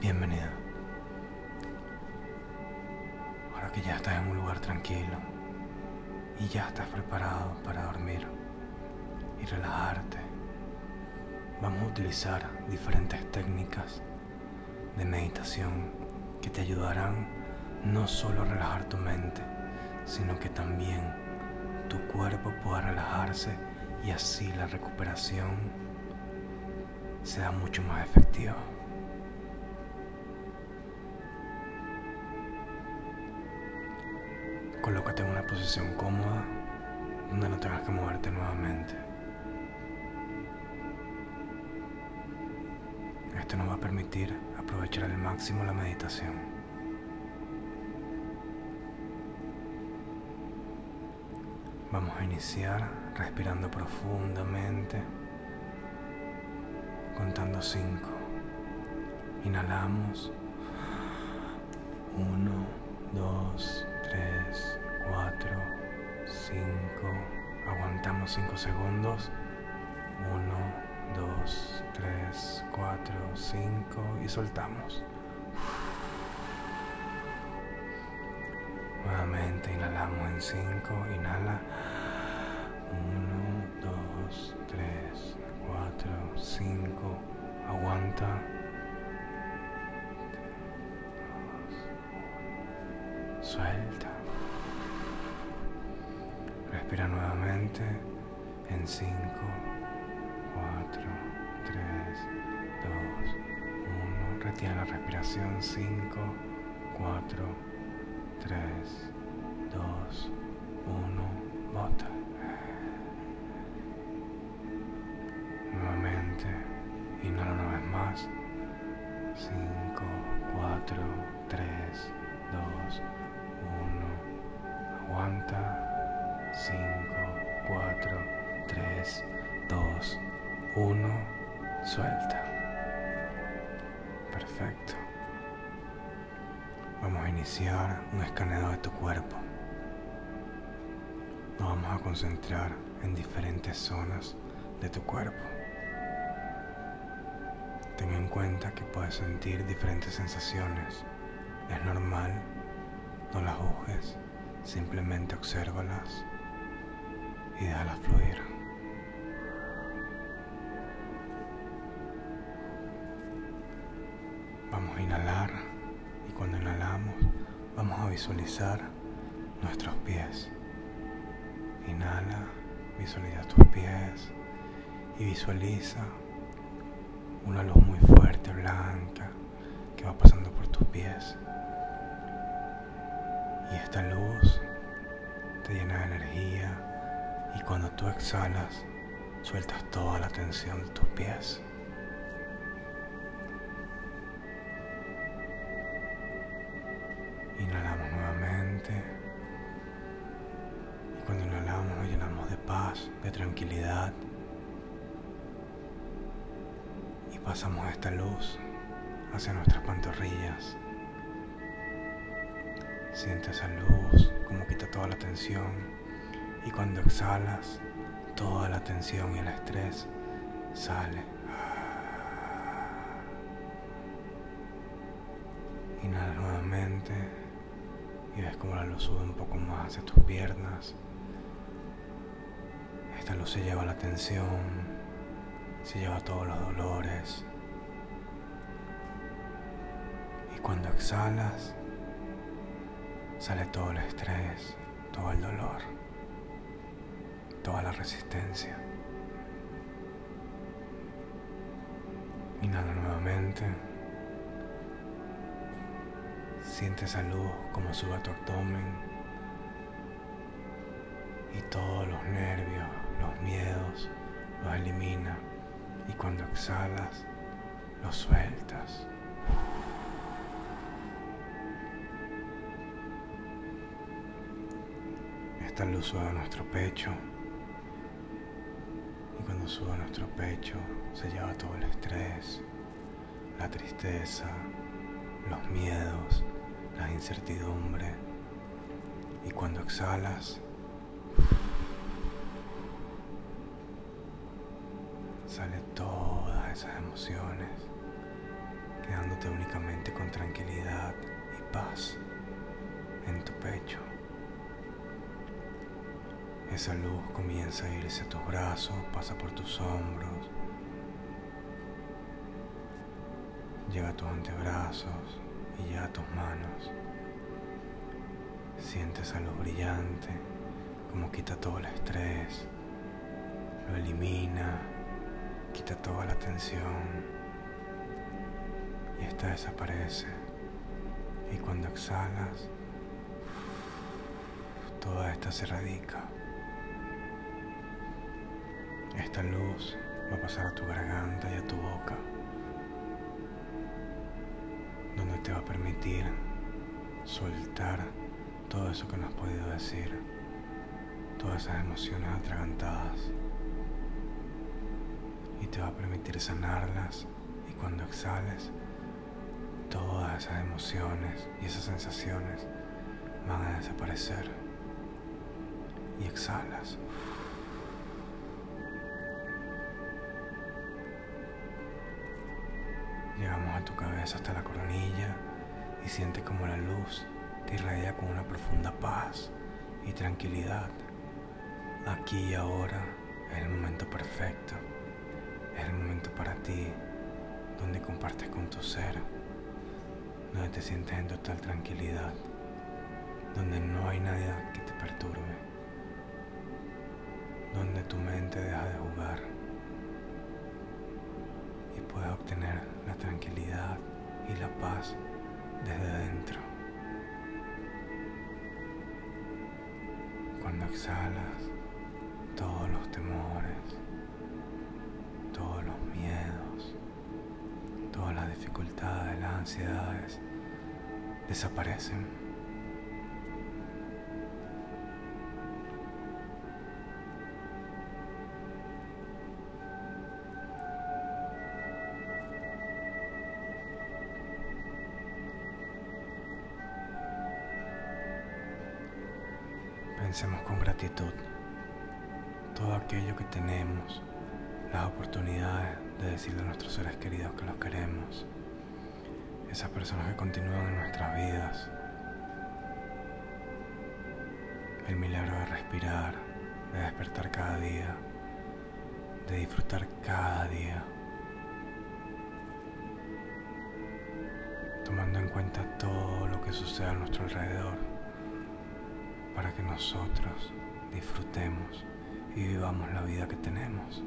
Bienvenido. Ahora que ya estás en un lugar tranquilo y ya estás preparado para dormir y relajarte, vamos a utilizar diferentes técnicas de meditación que te ayudarán no solo a relajar tu mente, sino que también tu cuerpo pueda relajarse y así la recuperación sea mucho más efectiva. Colócate en una posición cómoda donde no tengas que moverte nuevamente. Esto nos va a permitir aprovechar al máximo la meditación. Vamos a iniciar respirando profundamente, contando 5. Inhalamos. 1, 2, 3, 4, 5. Aguantamos 5 segundos. 1, 2, 3, 4, 5 y soltamos. Nuevamente inhalamos en 5, inhala. 1, 2, 3, 4, 5, aguanta. Suelta. Respira nuevamente en 5, 4, 3, 2, 1. Retira la respiración 5, 4, 3, 2, 1. Bota. Nuevamente. Inhala una vez más. 5, 4, 3, 2, 1. Aguanta. 5, 4, 3, 2, 1. Suelta. Perfecto. Vamos a iniciar un escaneo de tu cuerpo. Nos vamos a concentrar en diferentes zonas de tu cuerpo. Ten en cuenta que puedes sentir diferentes sensaciones. Es normal, no las juzgues, simplemente obsérvalas y déjalas fluir. Vamos a inhalar y cuando inhalamos vamos a visualizar nuestros pies. Inhala, visualiza tus pies y visualiza una luz muy fuerte, blanca, que va pasando por tus pies. Y esta luz te llena de energía y cuando tú exhalas, sueltas toda la tensión de tus pies. Inhalamos nuevamente. Y cuando inhalamos nos llenamos de paz, de tranquilidad. Y pasamos esta luz hacia nuestras pantorrillas. Siente esa luz como quita toda la tensión. Y cuando exhalas, toda la tensión y el estrés sale. Inhala nuevamente y ves como la luz sube un poco más hacia tus piernas. Esta luz se lleva la tensión, se lleva todos los dolores. Y cuando exhalas, sale todo el estrés, todo el dolor, toda la resistencia. Inhala nuevamente. Siente esa luz como sube a tu abdomen y todos los nervios, los miedos, los elimina. Y cuando exhalas, los sueltas. Esta luz sube a nuestro pecho. Y cuando sube a nuestro pecho, se lleva todo el estrés, la tristeza, los miedos, la incertidumbre. Y cuando exhalas, sale todas esas emociones, sintiéndote únicamente con tranquilidad y paz en tu pecho. Esa luz comienza a irse a tus brazos, pasa por tus hombros, llega a tus antebrazos y llega a tus manos. Sientes esa luz brillante, como quita todo el estrés, lo elimina, quita toda la tensión y esta desaparece. Y cuando exhalas, toda esta se radica. Esta luz va a pasar a tu garganta y a tu boca, donde te va a permitir soltar todo eso que no has podido decir, todas esas emociones atragantadas, y te va a permitir sanarlas y cuando exhales, todas esas emociones y esas sensaciones van a desaparecer y exhalas. Llegamos a tu cabeza hasta la coronilla y sientes como la luz te irradia con una profunda paz y tranquilidad. Aquí y ahora es el momento perfecto, es el momento para ti, donde compartes con tu ser, donde te sientes en total tranquilidad, donde no hay nada que te perturbe, donde tu mente deja de jugar y puedes obtener la tranquilidad y la paz desde dentro. Cuando exhalas todos los temores, todos los miedos, todas las dificultades, las ansiedades desaparecen. Pensemos con gratitud todo aquello que tenemos, las oportunidades de decirle a nuestros seres queridos que los queremos, esas personas que continúan en nuestras vidas, el milagro de respirar, de despertar cada día, de disfrutar cada día, tomando en cuenta todo lo que sucede a nuestro alrededor para que nosotros disfrutemos y vivamos la vida que tenemos.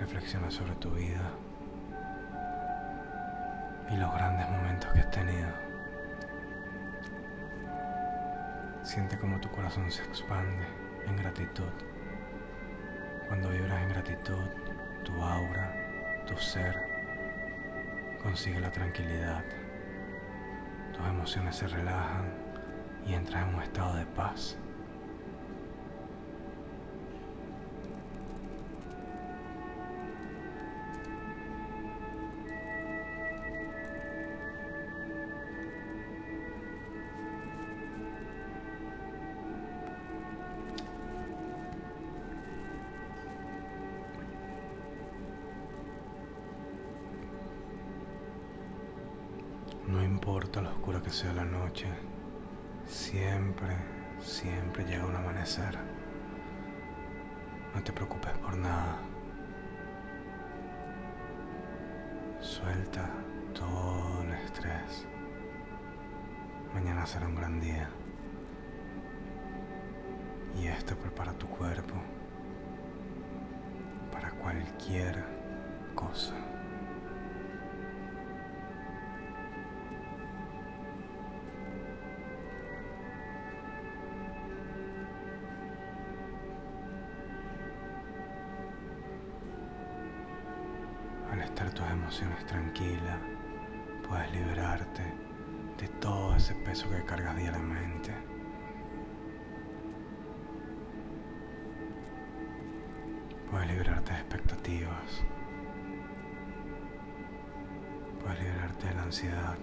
Reflexiona sobre tu vida y los grandes momentos que has tenido. Siente como tu corazón se expande en gratitud. Cuando vibras en gratitud, tu aura, tu ser, consigue la tranquilidad. Tus emociones se relajan y entras en un estado de paz. Que la noche, siempre, siempre llega un amanecer. No te preocupes por nada. Suelta todo el estrés. Mañana será un gran día. Y esto prepara tu cuerpo para cualquier cosa. Estar tus emociones tranquilas, puedes liberarte de todo ese peso que cargas diariamente. Puedes liberarte de expectativas. Puedes liberarte de la ansiedad,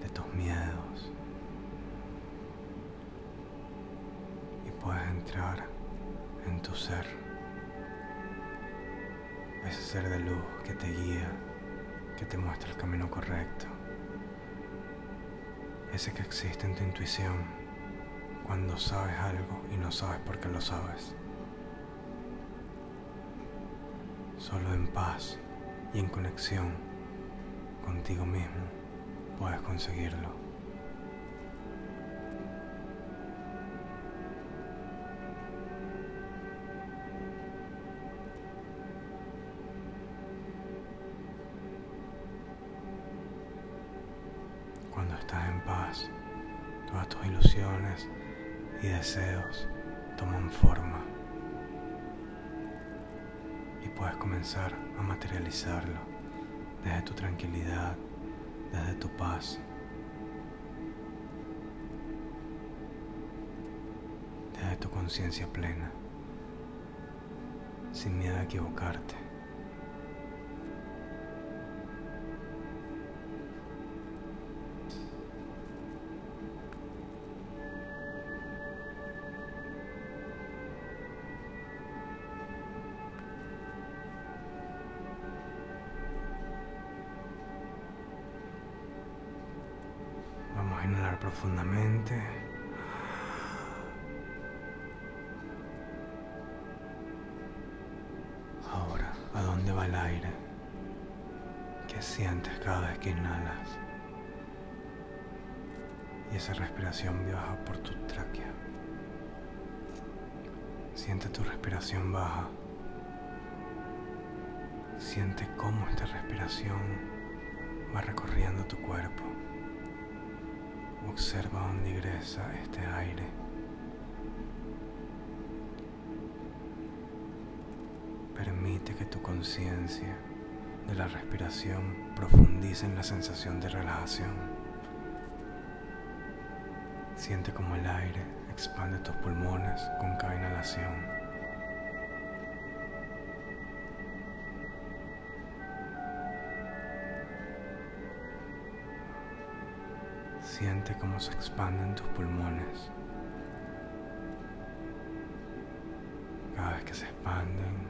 de tus miedos, puedes entrar en tu ser, ese ser de luz que te guía, que te muestra el camino correcto, ese que existe en tu intuición cuando sabes algo y no sabes por qué lo sabes. Solo en paz y en conexión contigo mismo puedes conseguirlo. Estás en paz, todas tus ilusiones y deseos toman forma y puedes comenzar a materializarlo desde tu tranquilidad, desde tu paz, desde tu conciencia plena, sin miedo a equivocarte. Profundamente. Ahora, ¿a dónde va el aire? ¿Qué sientes cada vez que inhalas? Y esa respiración viaja por tu tráquea. Siente tu respiración baja. Siente cómo esta respiración va recorriendo tu cuerpo. Observa dónde ingresa este aire. Permite que tu conciencia de la respiración profundice en la sensación de relajación. Siente como el aire expande tus pulmones con cada inhalación. Siente cómo se expanden tus pulmones. Cada vez que se expanden,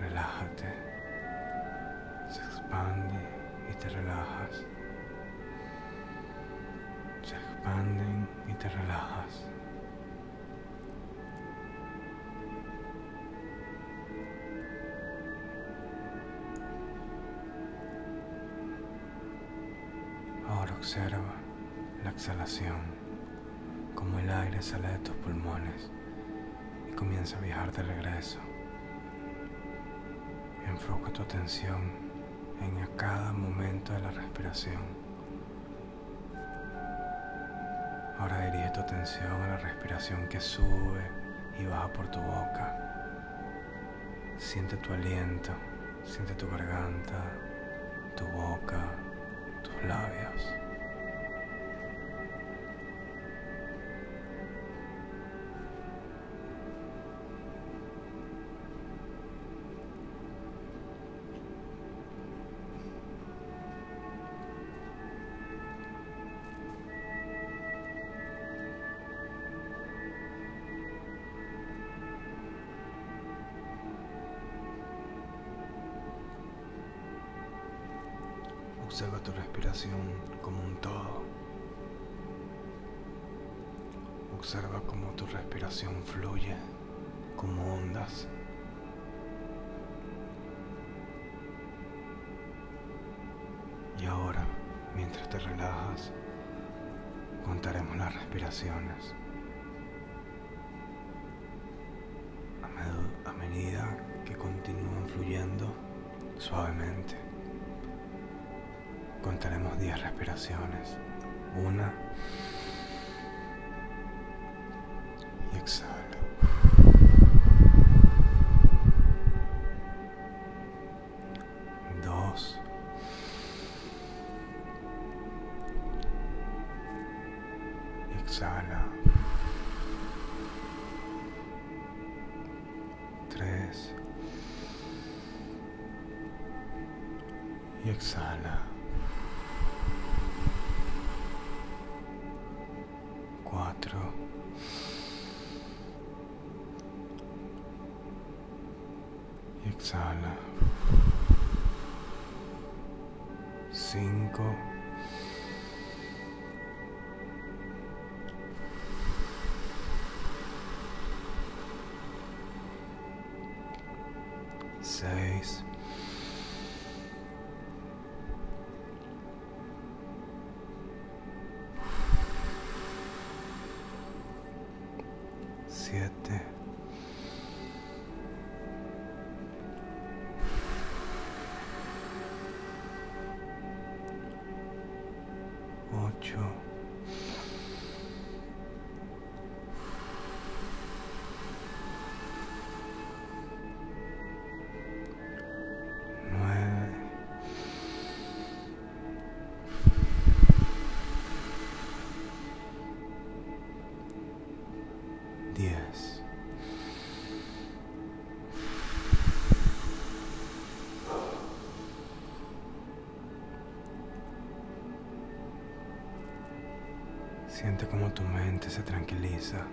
relájate. Se expande y te relajas. Se expanden y te relajas. Ahora observa la exhalación, como el aire sale de tus pulmones y comienza a viajar de regreso. Enfoca tu atención en cada momento de la respiración. Ahora dirige tu atención a la respiración que sube y baja por tu boca. Siente tu aliento, siente tu garganta, tu boca, tus labios. Observa tu respiración como un todo. Observa cómo tu respiración fluye como ondas. Y ahora, mientras te relajas, contaremos las respiraciones. A, medida que continúan fluyendo suavemente. Contaremos 10 respiraciones. Una. Y exhala. exhala. Cinco. Joe. Siente como tu mente se tranquiliza.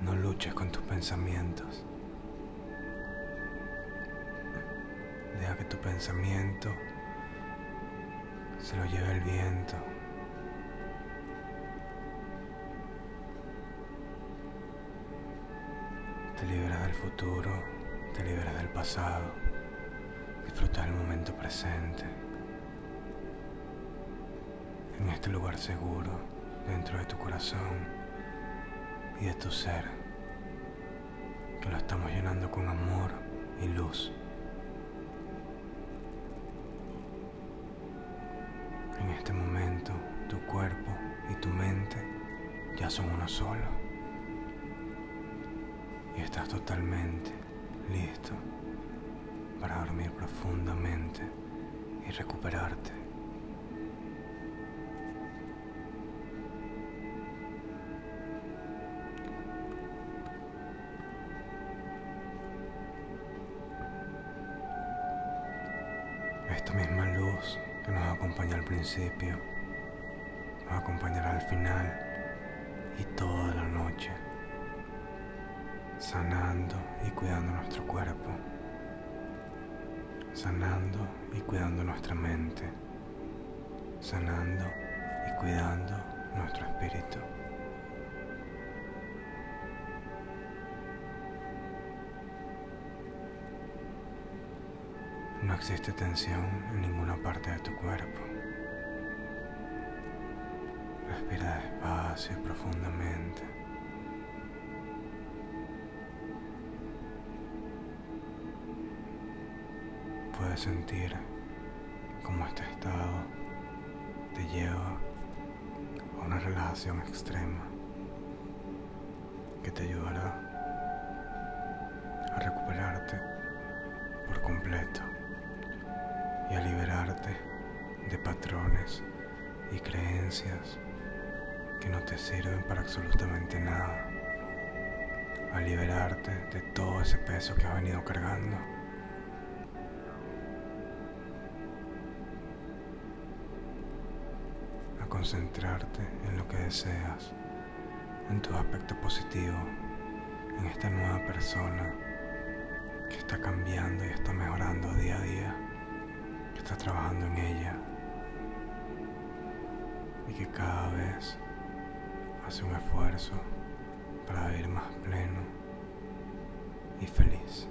No luches con tus pensamientos. Deja que tu pensamiento se lo lleve el viento. Te liberas del futuro, te liberas del pasado, disfruta del momento presente. En este lugar seguro, dentro de tu corazón y de tu ser, que lo estamos llenando con amor y luz. En este momento, tu cuerpo y tu mente ya son uno solo y estás totalmente listo para dormir profundamente y recuperarte. Principio, acompañará al final y toda la noche sanando y cuidando nuestro cuerpo, sanando y cuidando nuestra mente, sanando y cuidando nuestro espíritu. No existe tensión en ninguna parte de tu cuerpo. Respira despacio profundamente. Puedes sentir cómo este estado te lleva a una relajación extrema que te ayudará a recuperarte por completo y a liberarte de patrones y creencias que no te sirven para absolutamente nada, a liberarte de todo ese peso que has venido cargando. a concentrarte en lo que deseas, en tu aspecto positivo, en esta nueva persona que está cambiando y está mejorando día a día, que está trabajando en ella y que cada vez hace un esfuerzo para vivir más pleno y feliz.